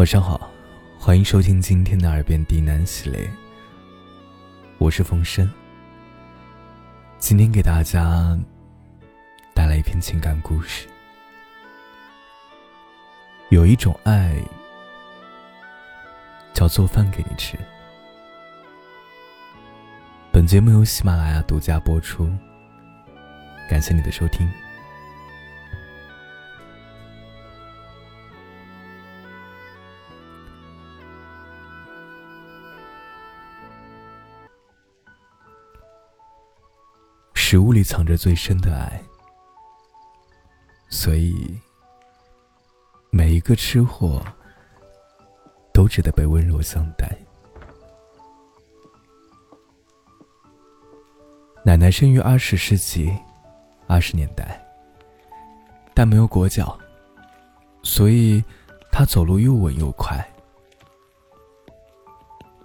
晚上好，欢迎收听今天的耳边低喃系列。我是风声，今天给大家带来一篇情感故事。有一种爱，叫做饭给你吃。本节目由喜马拉雅独家播出，感谢你的收听。食物里藏着最深的爱，所以每一个吃货都值得被温柔相待。奶奶生于二十世纪二十年代，但没有裹脚，所以她走路又稳又快。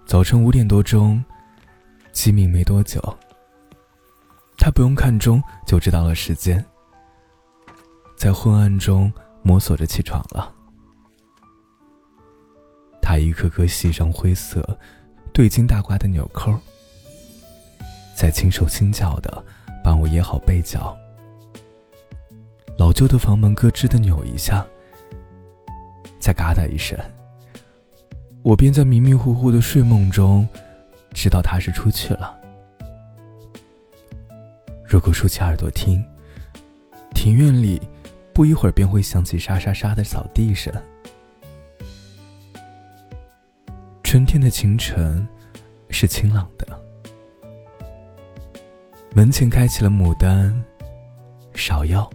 早晨五点多钟，鸡鸣没多久。他不用看钟就知道了时间，在昏暗中摸索着起床了。他一颗颗系上灰色、对襟大褂的纽扣，再轻手轻脚的帮我掖好被角。老旧的房门咯吱的扭一下，再嘎哒一声，我便在迷迷糊糊的睡梦中，知道他是出去了。如果竖起耳朵听，庭院里不一会儿便会响起沙沙沙的扫地声。春天的清晨是清朗的，门前开起了牡丹、芍药，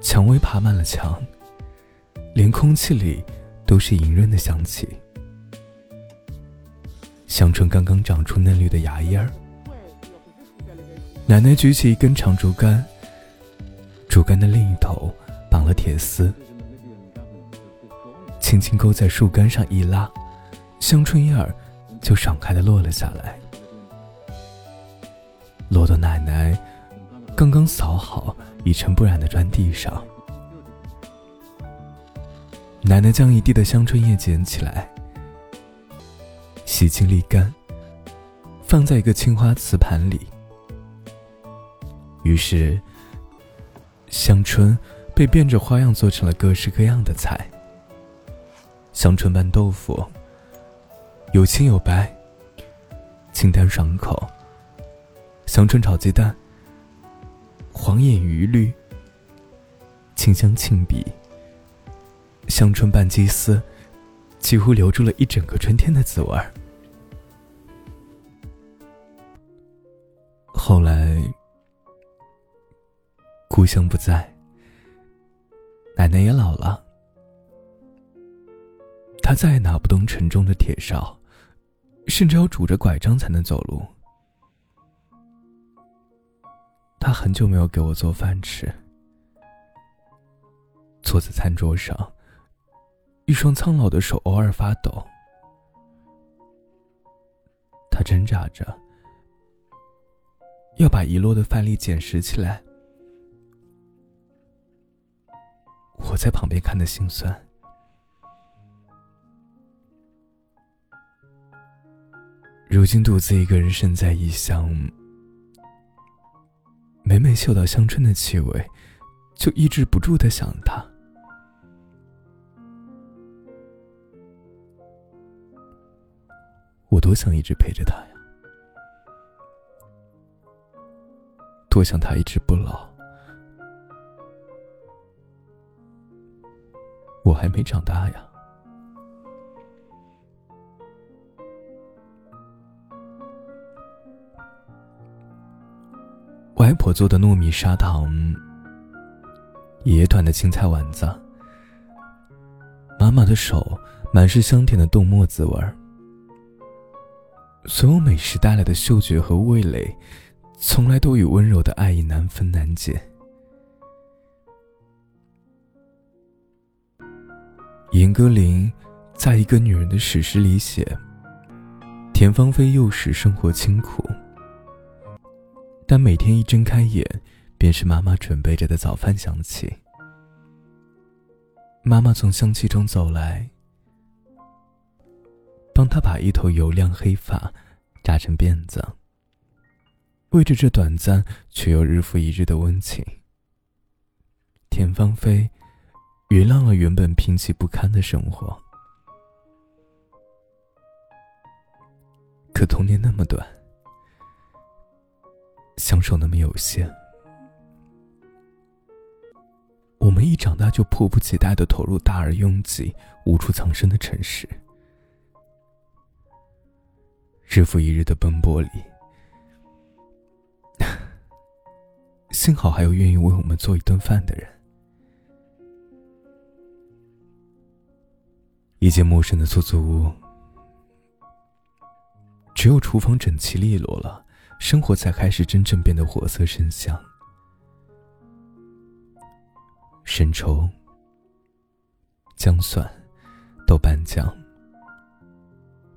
蔷薇爬满了墙，连空气里都是莹润的香气。香椿刚刚长出嫩绿的芽叶儿。奶奶举起一根长竹竿，竹竿的另一头绑了铁丝，轻轻勾在树干上一拉，香椿叶儿就爽快的落了下来，落到奶奶刚刚扫好、一尘不染的砖地上。奶奶将一地的香椿叶捡起来，洗净沥干，放在一个青花瓷盘里。于是，香椿被变着花样做成了各式各样的菜：香椿拌豆腐，有青有白，清淡爽口；香椿炒鸡蛋，黄眼鱼绿，清香沁鼻；香椿拌鸡丝，几乎留住了一整个春天的滋味儿。后来。故乡不在，奶奶也老了，她再也拿不动沉重的铁勺，甚至要拄着拐杖才能走路。她很久没有给我做饭吃，坐在餐桌上，一双苍老的手偶尔发抖。她挣扎着，要把遗落的饭粒捡拾起来。我在旁边看的心酸。如今独自一个人身在异乡，每每嗅到香椿的气味，就抑制不住的想他。我多想一直陪着他呀，多想他一直不老。还没长大呀。外婆做的糯米砂糖，爷爷端的青菜丸子，妈妈的手满是香甜的豆沫子味儿。所有美食带来的嗅觉和味蕾，从来都与温柔的爱意难分难解。严歌苓在一个女人的史诗里写：“田芳菲幼时生活清苦，但每天一睁开眼，便是妈妈准备着的早饭香气。妈妈从香气中走来，帮她把一头油亮黑发扎成辫子。为着这短暂却又日复一日的温情，田芳菲原谅了原本贫瘠不堪的生活。可童年那么短，相守那么有限，我们一长大就迫不及待的投入大而拥挤、无处藏身的城市，日复一日的奔波里。幸好还有愿意为我们做一顿饭的人。一间陌生的出租屋，只有厨房整齐利落了，生活才开始真正变得活色生香。生抽、姜蒜、豆瓣酱、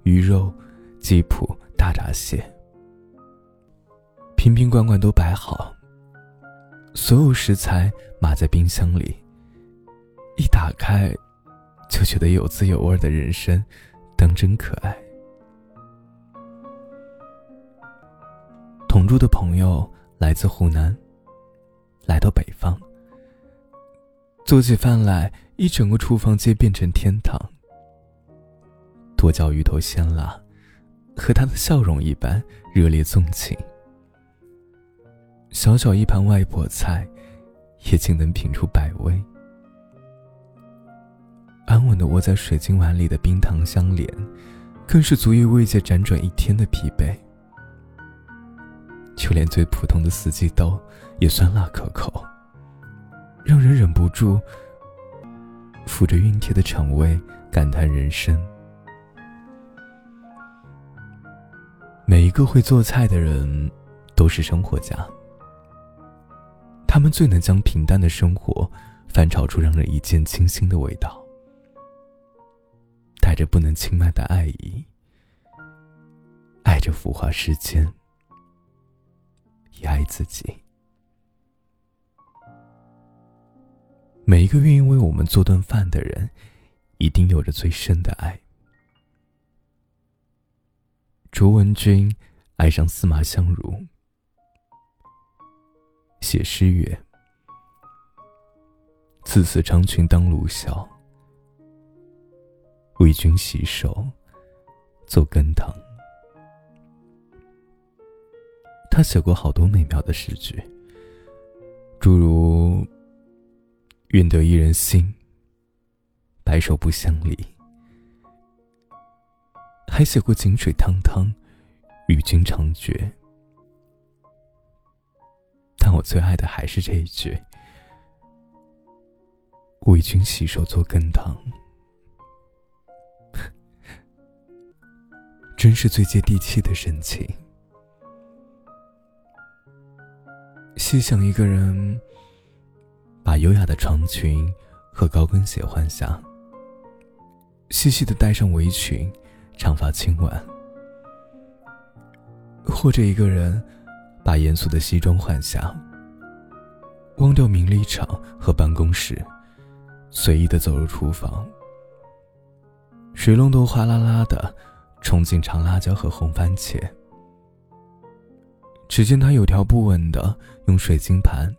鱼肉、鸡脯、大闸蟹，瓶瓶罐罐都摆好。所有食材码在冰箱里，一打开，就觉得有滋有味的人生，当真可爱。同住的朋友来自湖南，来到北方，做起饭来，一整个厨房皆变成天堂。剁椒鱼头鲜辣，和他的笑容一般热烈纵情。小小一盘外婆菜，也竟能品出百味。安稳的窝在水晶碗里的冰糖相连，更是足以慰藉辗转一天的疲惫。就连最普通的四季豆，也酸辣可口，让人忍不住抚着熨帖的肠胃感叹人生。每一个会做菜的人，都是生活家。他们最能将平淡的生活翻炒出让人一见倾心的味道，着不能轻慢的爱意，爱着浮华世间，也爱自己。每一个愿意为我们做顿饭的人，一定有着最深的爱。卓文君爱上司马相如。写诗曰：“赐死长裙当卢晓，为君洗手，做羹汤。”他写过好多美妙的诗句，诸如“愿得一人心，白首不相离”，还写过“井水汤汤，与君长绝”。但我最爱的还是这一句：“为君洗手做羹汤。”真是最接地气的深情。细想，一个人把优雅的长裙和高跟鞋换下，细细的戴上围裙，长发轻挽；或者一个人。把严肃的西装换下，忘掉名利场和办公室，随意的走入厨房。水龙头哗啦啦的冲进长辣椒和红番茄。只见他有条不紊的用水晶盘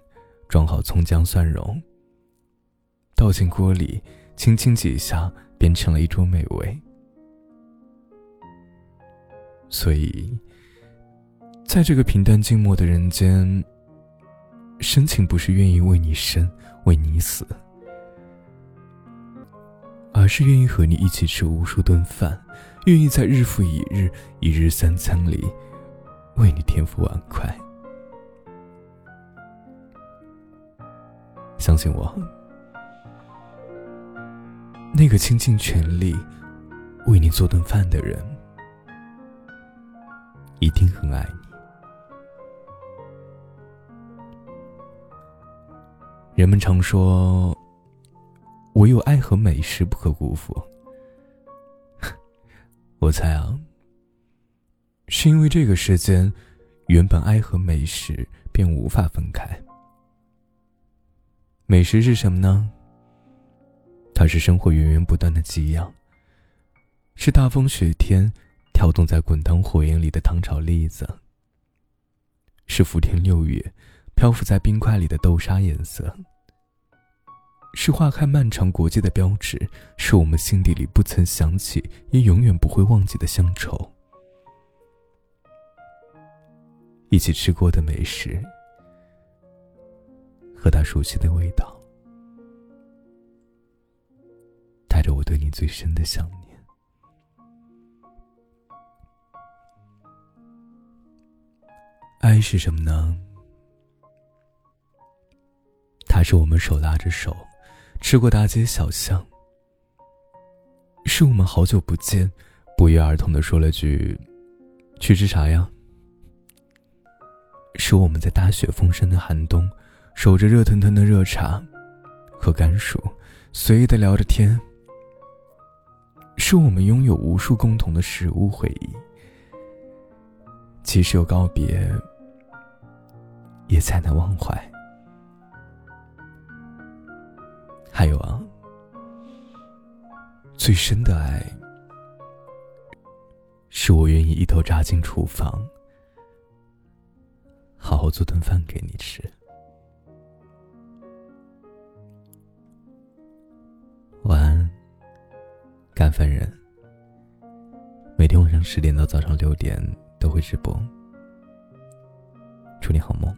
装好葱姜蒜蓉，倒进锅里，轻轻几下变成了一桌美味。所以。在这个平淡静默的人间，深情不是愿意为你生，为你死，而是愿意和你一起吃无数顿饭，愿意在日复一日、一日三餐里，为你添副碗筷。相信我，那个倾尽全力为你做顿饭的人，一定很爱你。人们常说，唯有爱和美食不可辜负。我猜啊，是因为这个世间，原本爱和美食便无法分开。美食是什么呢？它是生活源源不断的给养，是大风雪天跳动在滚烫火焰里的糖炒栗子，是伏天六月漂浮在冰块里的豆沙颜色，是花开漫长国际的标志，是我们心底里不曾想起也永远不会忘记的乡愁。一起吃过的美食，和他熟悉的味道，带着我对你最深的想念。爱是什么呢？它是我们手拉着手，吃过大街小巷；是我们好久不见，不约而同的说了句：“去吃啥呀？”是我们在大雪封山的寒冬，守着热腾腾的热茶，和甘薯，随意的聊着天。是我们拥有无数共同的食物回忆，即使有告别，也才能忘怀。还有啊，最深的爱，是我愿意一头扎进厨房。好好做顿饭给你吃。晚安，干饭人。每天晚上十点到早上六点都会直播。祝你好梦。